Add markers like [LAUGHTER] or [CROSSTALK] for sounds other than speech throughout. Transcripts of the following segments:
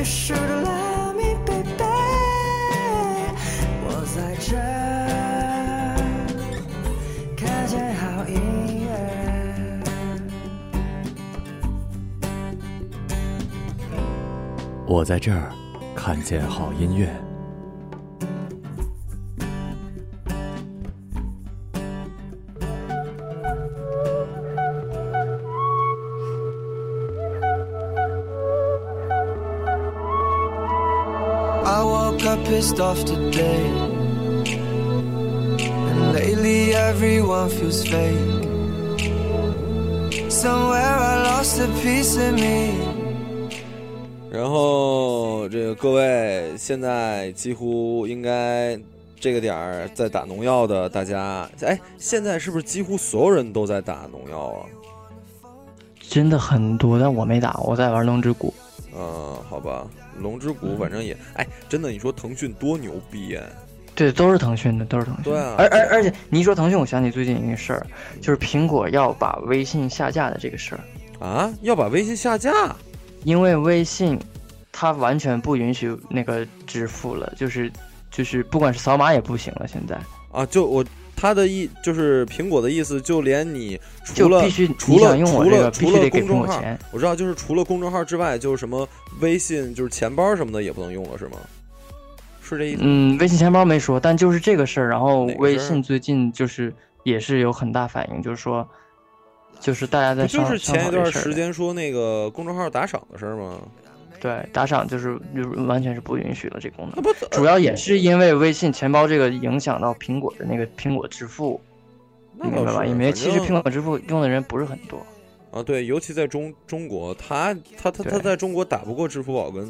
You should love me, baby. 我在这儿看见好音乐。我在这儿看见好音乐。Off today. And lately everyone feels fake. Somewhere I lost a piece of me. 然后这个各位现在几乎应该这个点儿在打农药的大家，哎，现在是不是几乎所有人都在打农药啊？真的很多，但我没打，我在玩龙之谷。嗯，好吧，龙之谷反正也，哎，真的，你说腾讯多牛逼呀！对，都是腾讯的，都是腾讯。对啊而而而且你一说腾讯，我想起最近一个事儿，就是苹果要把微信下架的这个事儿，啊，要把微信下架？因为微信它完全不允许那个支付了，就是就是不管是扫码也不行了，现在啊，就我他的意就是苹果的意思，就连你除了必须除了用我除这个必须了除了得给苹果公众号钱，我知道，就是除了公众号之外，就是什么微信，就是钱包什么的也不能用了，是吗？是这意思？嗯，微信钱包没说，但就是这个事儿，然后微信最近就是也是有很大反应，就是说，就是大家在不就是前一段时。间说那个公众号打赏的事儿吗？对，打赏就是就是完全是不允许了这个功能。那不主要也是因为微信钱包这个影响到苹果的那个苹果支付，明白吧？是因为其实苹果支付用的人不是很多。啊，对，尤其在中中国，他他他他在中国打不过支付宝跟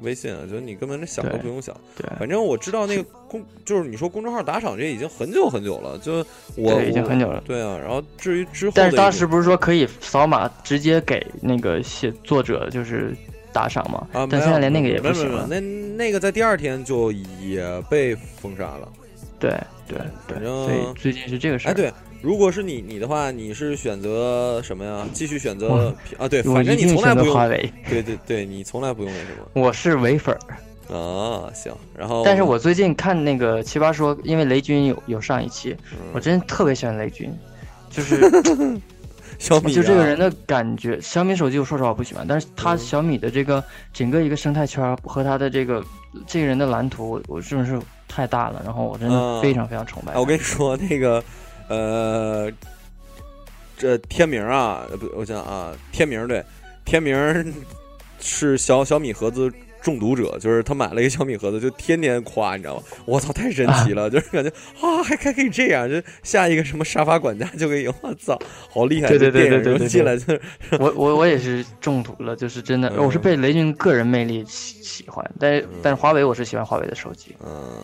微信啊，就你根本想都不用想。对，反正我知道那个公，就是你说公众号打赏这已经很久很久了，就我对已经很久了对啊，然后至于之后但是当时不是说可以扫码直接给那个写作者就是打赏嘛？啊，但现在连那个也不行了。那那个在第二天就也被封杀了。对对反对，所以正最近是这个事儿。哎，对，如果是你你的话，你是选择什么呀？继续选择我啊？对，反正你从来不用，华为，对对对，你从来不用那什么我是唯粉儿。啊。行，然后但是我最近看那个奇葩说，因为雷军有有上一期，嗯我真特别喜欢雷军，就是 [LAUGHS] 小米啊就这个人的感觉。小米手机我说实话我不喜欢，但是他嗯小米的这个整个一个生态圈和他的这个这个人的蓝图，我我真的是太大了，然后我真的嗯非常非常崇拜。我跟你说那个，呃，这天明啊，呃不，我想啊，天明对，天明是小小米盒子中毒者，就是他买了一个小米盒子，就天天夸，你知道吗？我操，太神奇了，[LAUGHS] 就是感觉啊，还还可以这样，就下一个什么沙发管家就可以，我操，好厉害！对对对对对对进来就是我我我也是中毒了，就是真的，嗯我是被雷军个人魅力喜喜欢，但是但是华为我是喜欢华为的手机，嗯，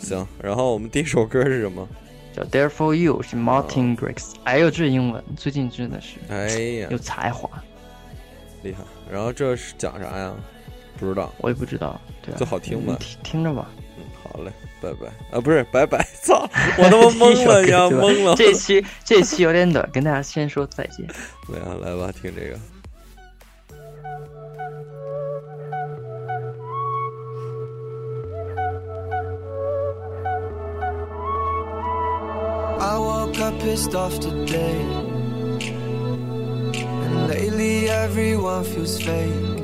行。然后我们第一首歌是什么？叫 There for You 是 Martin Garrix，哎呦这英文最近真的是哎呀有，才华，厉害！然后这是讲啥呀？不知道，我也不知道，对啊，就好听吧你听听着吧。嗯，好嘞，拜拜啊，不是拜拜，[LAUGHS] 操，我他妈懵了呀，[LAUGHS] 对吧懵了。这期这期有点短，跟大家先说再见。来啊，来吧，听这个。I woke up pissed off today. And lately everyone feels fake.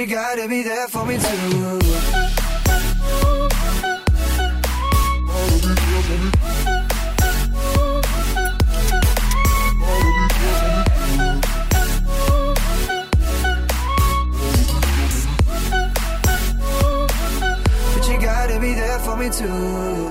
you gotta be there for me too. But you gotta be there for me too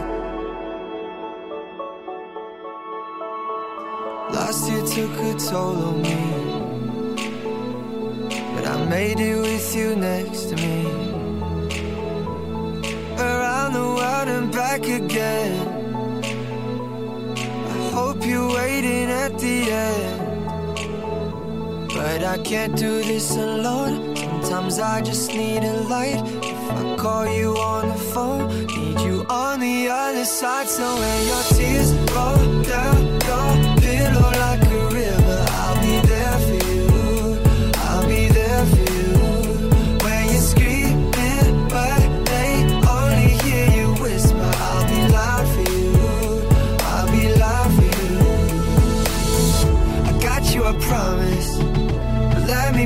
back again. I hope you're waiting at the end. But I can't do this alone. Sometimes I just need a light. If I call you on the phone, need you on the other side. So when your tears roll down your pillow like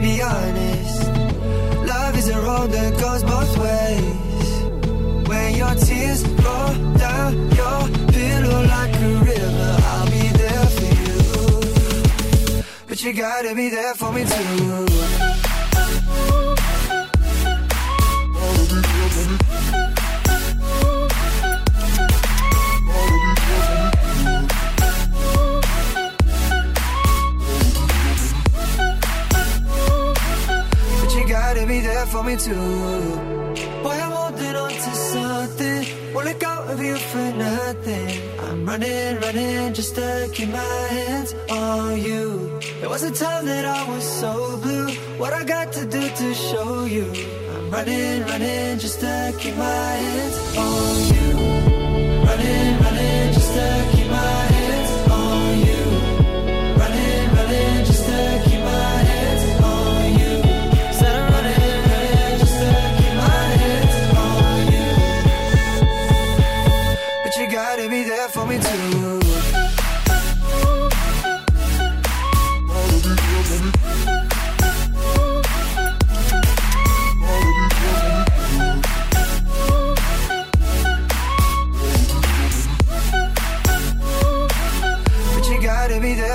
be honest. Love is a road that goes both ways. When your tears roll down your pillow like a river, I'll be there for you. But you gotta be there for me too. Me I'm holding on to something. Won't let go of you for nothing. I'm running, running just to keep my hands on you. There was a time that I was so blue. What I got to do to show you? I'm running, running just to keep my hands on you.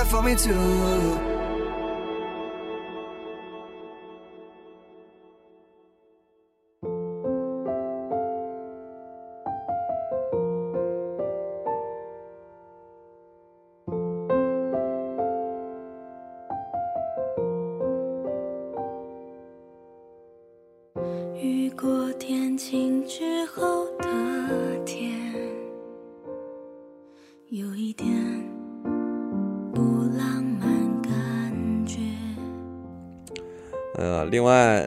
For me too.《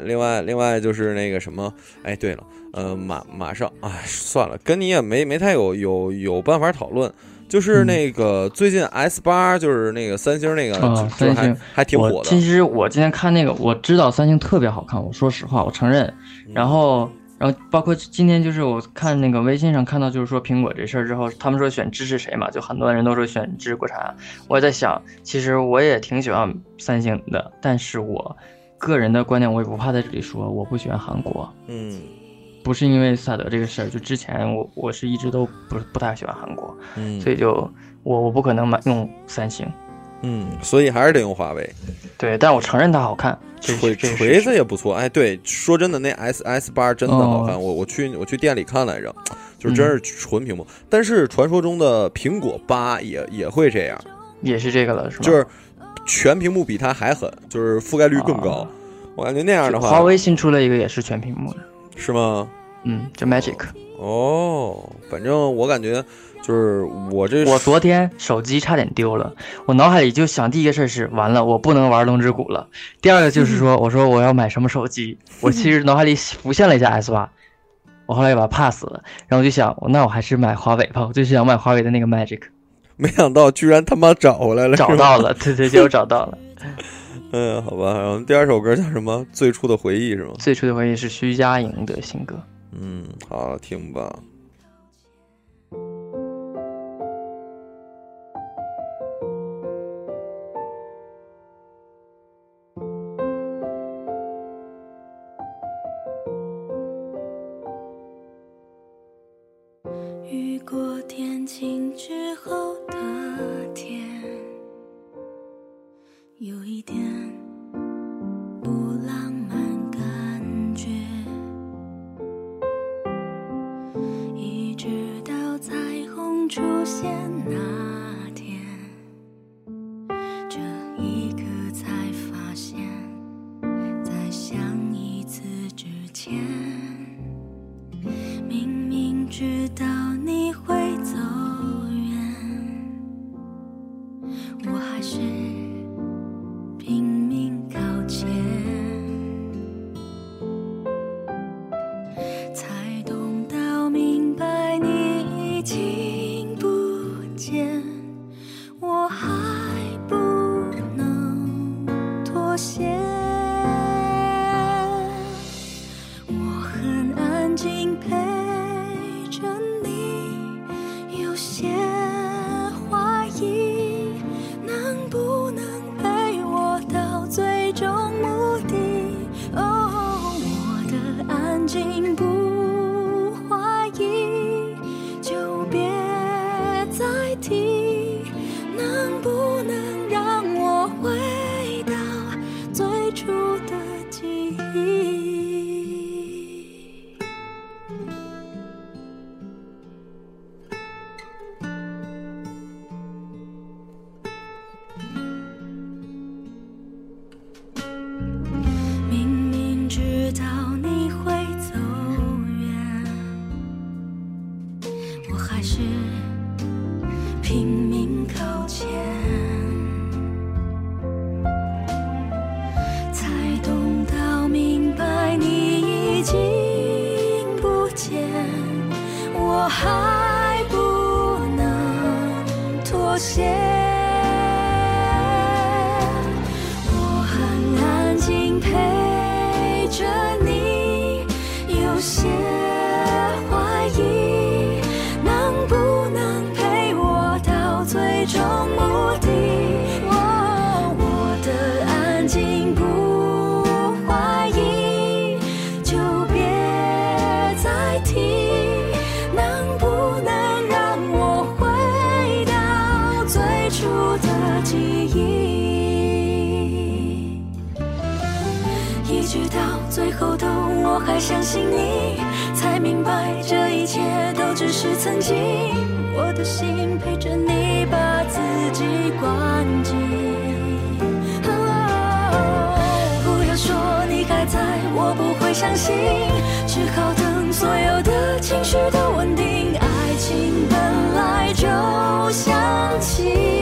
另外，另外，就是那个什么，哎，对了，呃，马马上，哎，算了，跟你也没没太有有有办法讨论。就是那个最近 S 八，就是那个三星那个，三星还挺火的其。实我今天看那个，我知道三星特别好看，我说实话，我承认。嗯然后，然后包括今天就是我看那个微信上看到，就是说苹果这事儿之后，他们说选支持谁嘛，就很多人都说选支持国产。我也在想，其实我也挺喜欢三星的，但是我个人的观点，我也不怕在这里说，我不喜欢韩国。嗯不是因为萨德这个事儿，就之前我我是一直都不不太喜欢韩国，嗯所以就我我不可能买用三星。嗯，所以还是得用华为。对，但我承认它好看，这锤是锤子也不错，哎，对，说真的，那 S S 八真的好看，哦我我去我去店里看来着，就真是纯屏幕。但是传说中的苹果八也也会这样，也是这个了，是吗？就是全屏幕比它还狠，就是覆盖率更高。哦我感觉那样的话，华为新出了一个也是全屏幕的，是吗？嗯，叫 Magic。哦，反正我感觉就是我这我昨天手机差点丢了，我脑海里就想第一个事儿是完了，我不能玩龙之谷了。第二个就是说，[LAUGHS] 我说我要买什么手机，我其实脑海里浮现了一下 S 八，我后来把它 pass 了，然后我就想，那我还是买华为吧，我就是想买华为的那个 Magic，没想到居然他妈找回来了，找到了，对对，就找到了。[LAUGHS] 嗯，好吧。然后第二首歌叫什么？最初的回忆是吗？最初的回忆是徐佳莹的新歌。嗯，好听吧。一直到最后都我还相信你，才明白这一切都只是曾经。我的心陪着你，把自己关紧。不要说你还在，我不会相信，只好等所有的情绪都稳定，爱情本来就像起。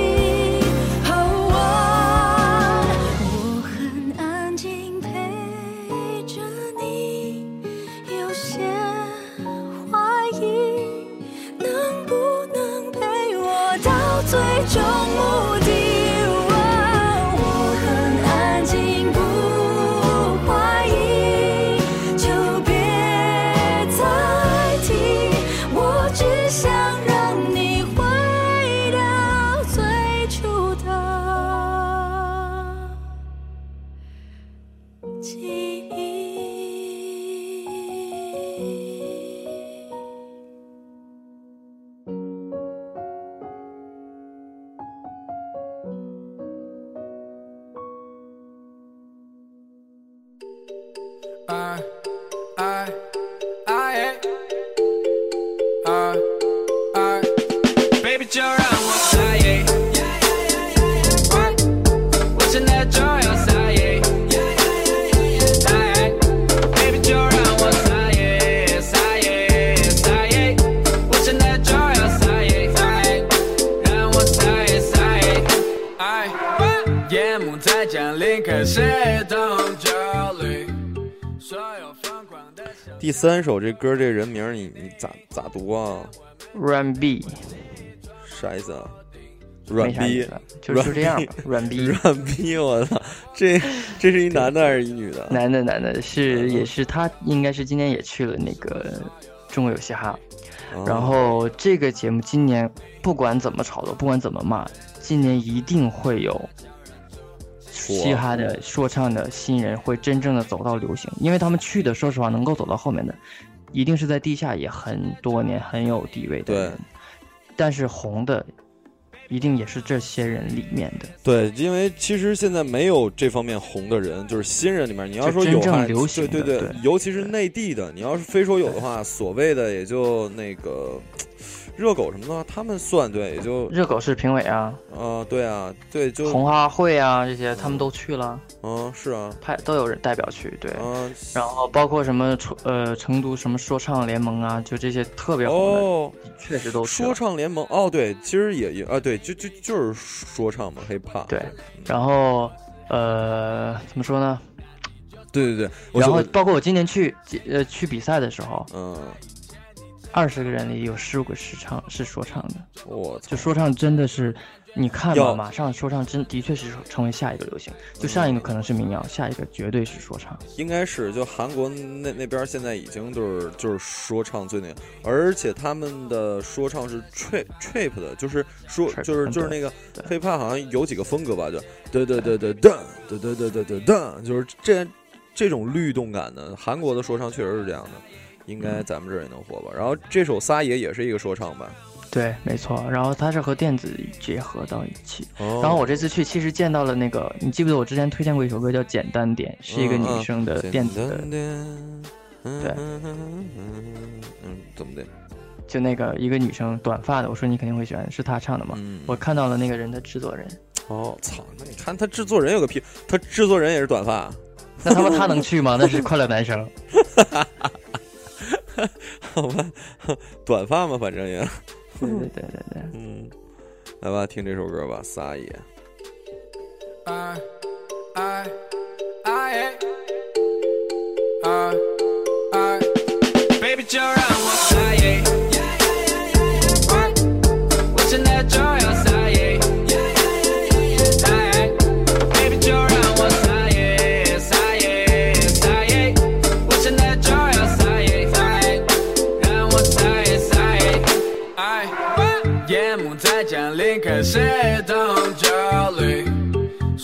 三首这歌这人名你你咋咋读啊？Run B，啥意思啊？软逼没啥意思，就就这样吧。软逼，[LAUGHS] 软逼，我操！这这是一男的还是一女的？男的男的是也是他，应该是今年也去了那个中国有嘻哈。哦然后这个节目今年不管怎么炒作，不管怎么骂，今年一定会有嘻哈的说唱的新人会真正的走到流行，因为他们去的，说实话能够走到后面的，一定是在地下也很多年很有地位的对人，但是红的一定也是这些人里面的。对，因为其实现在没有这方面红的人，就是新人里面，你要说就真正有话，流行对对的对尤其是内地的，你要是非说有的话，所谓的也就那个热狗什么的话，他们算对，也就热狗是评委啊，啊、对啊，对，就红花会啊这些他们都去了，嗯，是啊，派都有人代表去，对。嗯，然后包括什么成呃成都什么说唱联盟啊，就这些特别红的，哦，确实都说唱联盟，哦，对，其实也也啊，对，就就就是说唱嘛，hiphop，对，然后呃怎么说呢？对对对，然后包括我今年去呃去比赛的时候，嗯二十个人里有十五个是唱是说唱的，我操就！说唱真的是，你看要吧，马上说唱真的确是成为下一个流行。就上一个可能是民谣，下一个绝对是说唱。应该是就韩国那那边现在已经就是就是说唱最那个，而且他们的说唱是 trip trip 的，就是说就是就是那个对 hiphop 好像有几个风格吧，就对对对对噔对对对对对噔，就是这这种律动感的，韩国的说唱确实是这样的，应该咱们这儿也能火吧。然后这首撒野也是一个说唱吧，对，没错。然后它是和电子结合到一起。哦然后我这次去其实见到了那个，你记不记得我之前推荐过一首歌叫《简单点》，是一个女生的电子的，对嗯，怎么的？就那个一个女生短发的，我说你肯定会喜欢，是她唱的嘛。嗯，我看到了那个人的制作人，哦，操！那你看他制作人有个屁，他制作人也是短发，那他妈他能去吗？那是快乐男生。[LAUGHS] [LAUGHS] 好吧，[LAUGHS] 短发嘛，反正也，对对对对对。嗯，来吧，听这首歌吧，撒野。哎哎哎哎哎，baby 就让我撒野，我现在就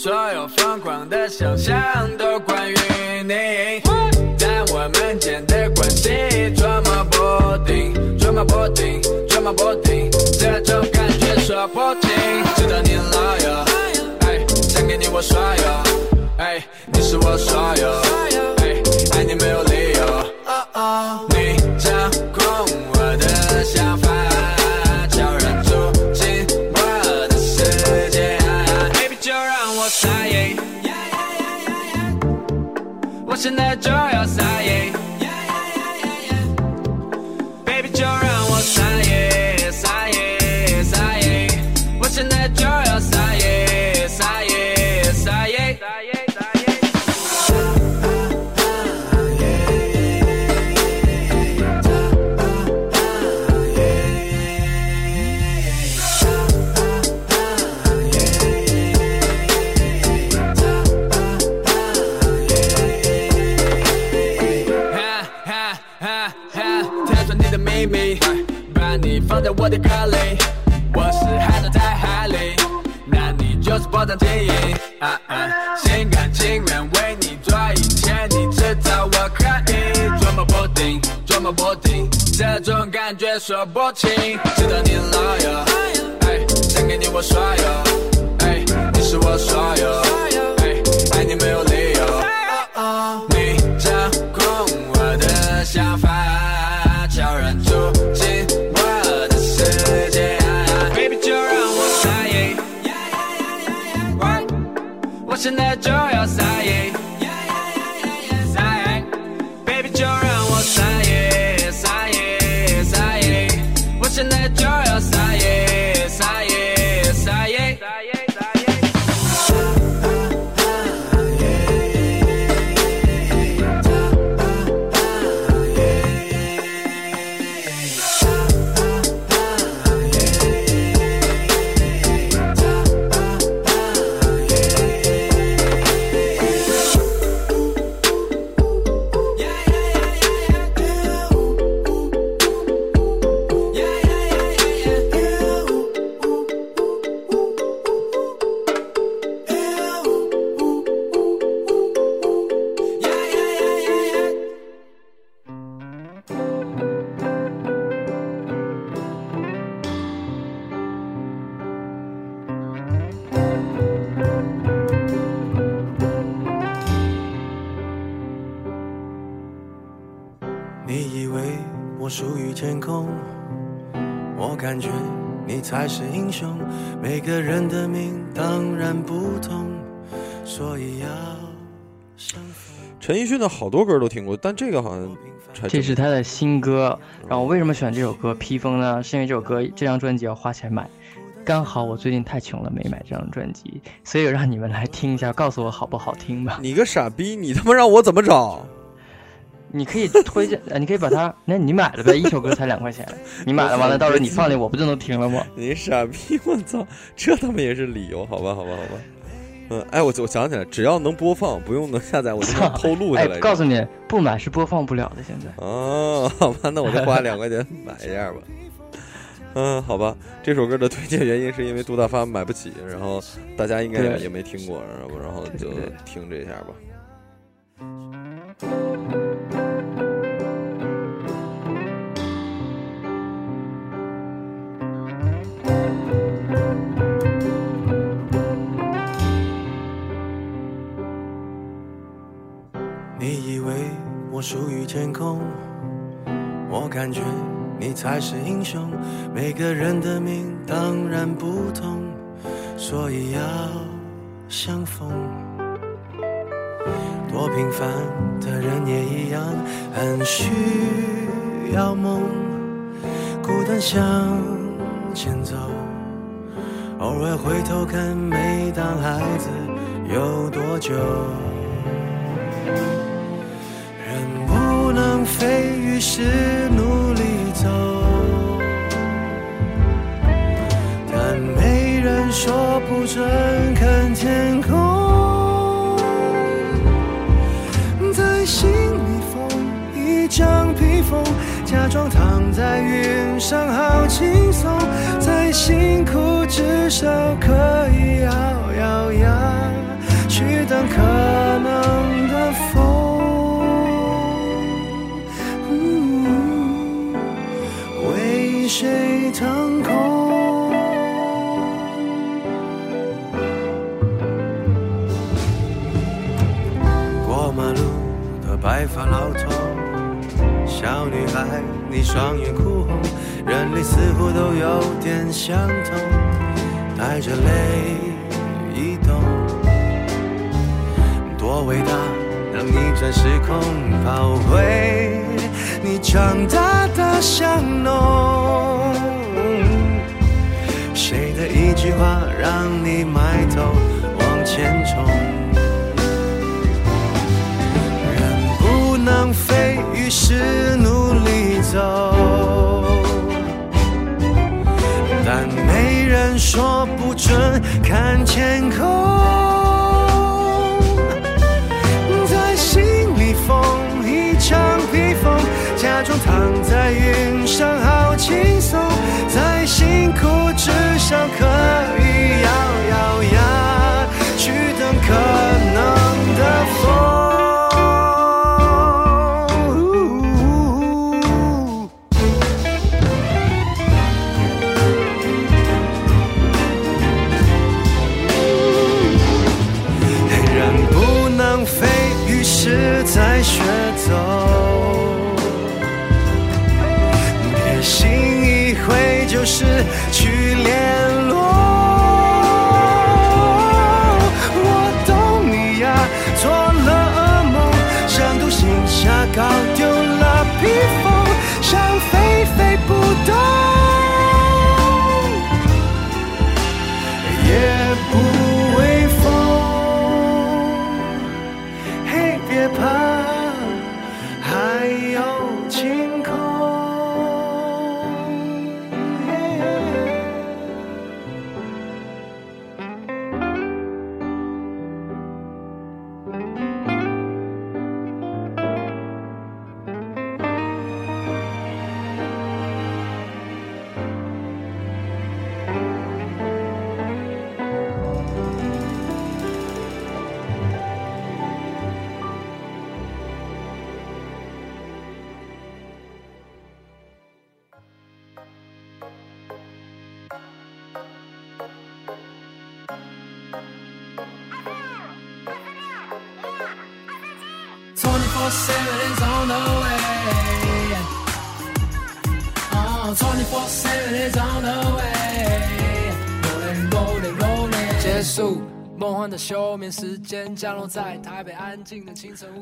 所有疯狂的想象都关于你，但我们间的关系捉摸不定，捉摸不定，捉摸不定，这种感觉说不清，知道你老友，哎，想给你我所有，哎，你是我所有，陈奕迅的好多歌都听过，但这个好像这是他的新歌。然后我为什么选这首歌《披风》呢？是因为这首歌这张专辑要花钱买，刚好我最近太穷了没买这张专辑，所以让你们来听一下，告诉我好不好听吧。你个傻逼，你他妈让我怎么找？你可以推荐，[LAUGHS] 呃你可以把它，那你买了呗，一首歌才两块钱，你买了完了，到时候你放里，我不就能听了吗？你傻逼！我操，这他妈也是理由？好吧，好吧，好吧。嗯，哎，我我想起来，只要能播放，不用能下载，我就能 [LAUGHS] 偷录下哎来。，告诉你，不买是播放不了的。现在哦，好吧，那我就花两块钱买一下吧。嗯，好吧，这首歌的推荐原因是因为杜大发买不起，然后大家应该也没听过，然后然后就听这一下吧。感觉你才是英雄。每个人的命当然不同，所以要相逢。多平凡的人也一样，很需要梦，孤单向前走。偶尔回头看，每当孩子有多久。人不能飞，于是装躺在云上好轻松，再辛苦至少可以咬咬牙去等可能的风。嗯为谁腾空？过马路的白发老头，小女孩，你双眼哭红，人类似乎都有点相同，带着泪移动。多伟大，能逆转时空，跑回你长大的巷弄。谁的一句话让你埋头往前冲？人不能飞，于是努走。但没人说不准看天空，在心里缝一张披风，假装躺在云上好轻松，再辛苦至少可是去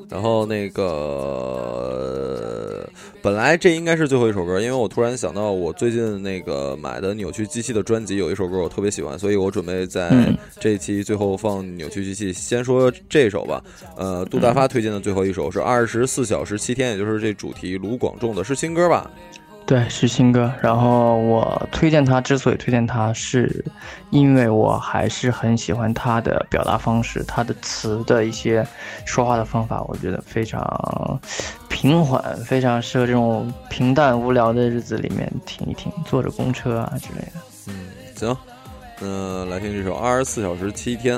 然后那个。本来这应该是最后一首歌，因为我突然想到，我最近那个买的扭曲机器的专辑有一首歌我特别喜欢，所以我准备在嗯这一期最后放扭曲机器。先说这首吧，呃，杜大发推荐的最后一首是《二十四小时七天》，也就是这主题卢广仲的，是新歌吧？对，是新歌。然后我推荐他，之所以推荐他，是因为我还是很喜欢他的表达方式，他的词的一些说话的方法，我觉得非常平缓，非常适合这种平淡无聊的日子里面听一听，坐着公车啊之类的。嗯，行，那来听这首《二十四小时七天》。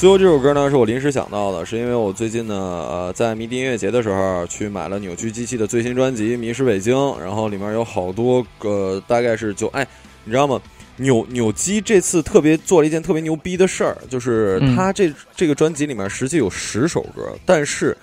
最后这首歌呢，是我临时想到的，是因为我最近呢，呃，在迷笛音乐节的时候去买了扭曲机器的最新专辑《迷失北京》，然后里面有好多个，大概是就哎，你知道吗？扭扭机这次特别做了一件特别牛逼的事儿，就是嗯他这、这个专辑里面实际有十首歌，但是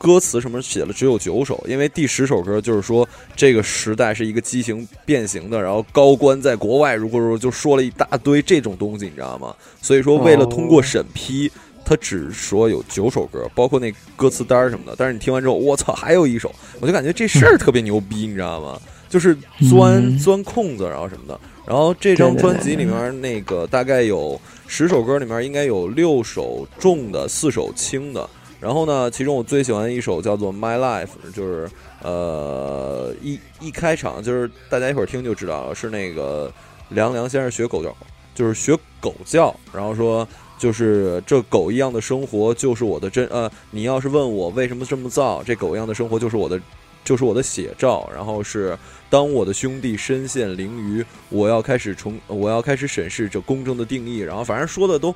歌词什么写了只有九首，因为第十首歌就是说这个时代是一个畸形变形的，然后高官在国外如果说就说了一大堆这种东西，你知道吗？所以说为了通过审批。他只说有九首歌，包括那歌词单什么的。但是你听完之后，我操，还有一首，我就感觉这事儿特别牛逼，你知道吗？就是钻、钻空子，然后什么的。然后这张专辑里面那个大概有十首歌，里面应该有六首重的，四首轻的。然后呢，其中我最喜欢的一首叫做《My Life》，就是呃一一开场就是大家一会儿听就知道了，是那个凉凉先生学狗叫，就是学狗叫，然后说就是这狗一样的生活就是我的真呃，你要是问我为什么这么造，这狗一样的生活就是我的就是我的写照，然后是当我的兄弟身陷囹圄，我要开始重我要开始审视这公正的定义，然后反正说的都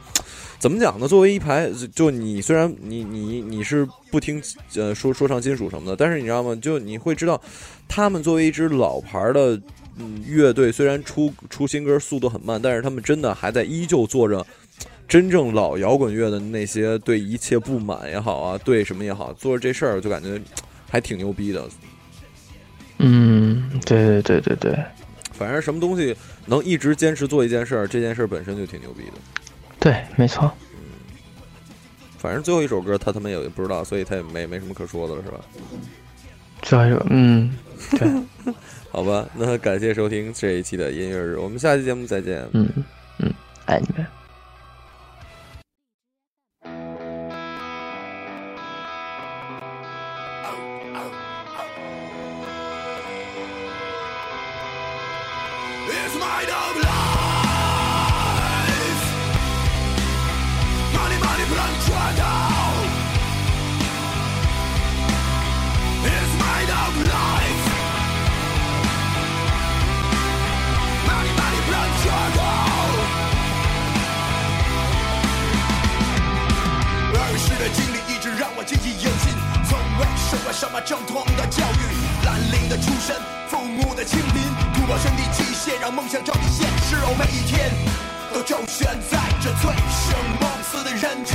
怎么讲呢？作为一排，就你虽然你你你是不听呃说说唱金属什么的，但是你知道吗？就你会知道，他们作为一支老牌的嗯乐队，虽然出出新歌速度很慢，但是他们真的还在依旧做着。真正老摇滚乐的那些对一切不满也好啊，对什么也好，做着这事儿就感觉还挺牛逼的。嗯，对对对对对反正什么东西能一直坚持做一件事儿，这件事儿本身就挺牛逼的。对，没错。嗯反正最后一首歌他他妈也不知道，所以他也没没什么可说的了，是吧？最后一个，嗯，对，[LAUGHS] 好吧，那感谢收听这一期的音乐日，我们下期节目再见。嗯嗯，爱你们。突破身体极限，让梦想照进现实。哦，每一天都周旋在这醉生梦死的人间。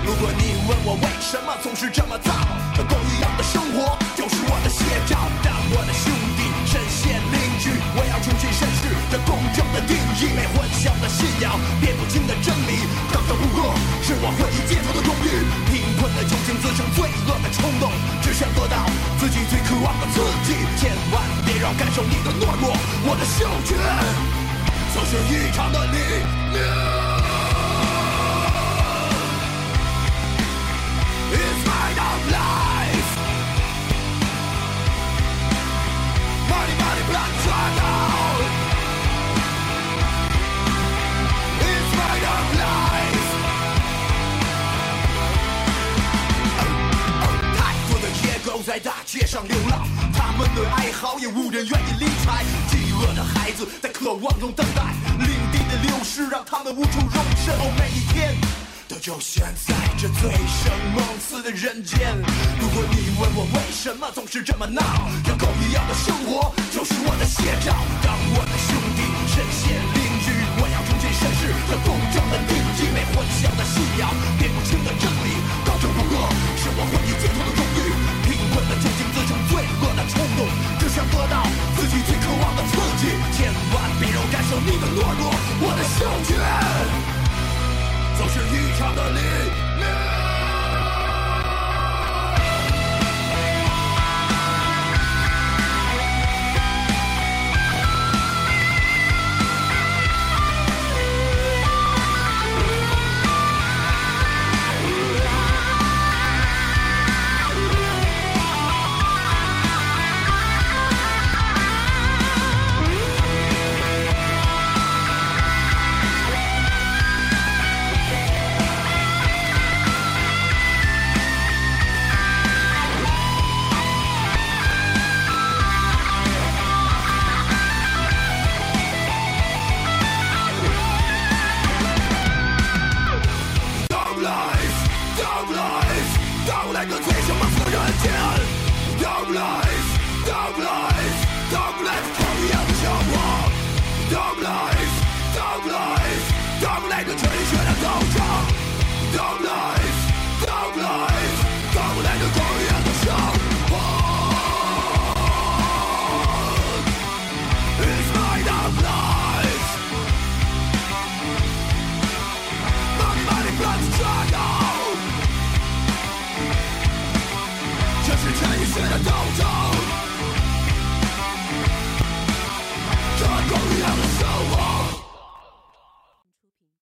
如果你问我为什么总是这么造，这狗一样的生活就是我的写照。当我的兄弟身陷囹圄，我要重新审视这公正的定义。没混淆的信仰，辨不清的真理，当这不过是我回忆街头的荣誉。贫困的酒精滋生罪恶的冲动，只想得到自己最渴望的刺激。千万别让感受你的懦弱，我的嗅觉就是异常的力量。It's made of life. Money, money, blood, drug out. It's made of life. 都在大街上流浪，他们的哀嚎也无人愿意理睬。饥饿的孩子在渴望中等待，领地的流失让他们无处容身。哦，每一天都就悬在这醉生梦死的人间。如果你问我为什么总是这么闹，像狗一样的生活就是我的写照。当我的兄弟身陷囹圄，我要重新审视这公正的地基，为混淆的信仰，辨不清的真理，高枕不过是我唯一解脱的荣誉。困了救赎自身罪恶的冲动，只想得到自己最渴望的刺激。千万别让我感受你的懦弱，我的嗅觉总是异常的灵。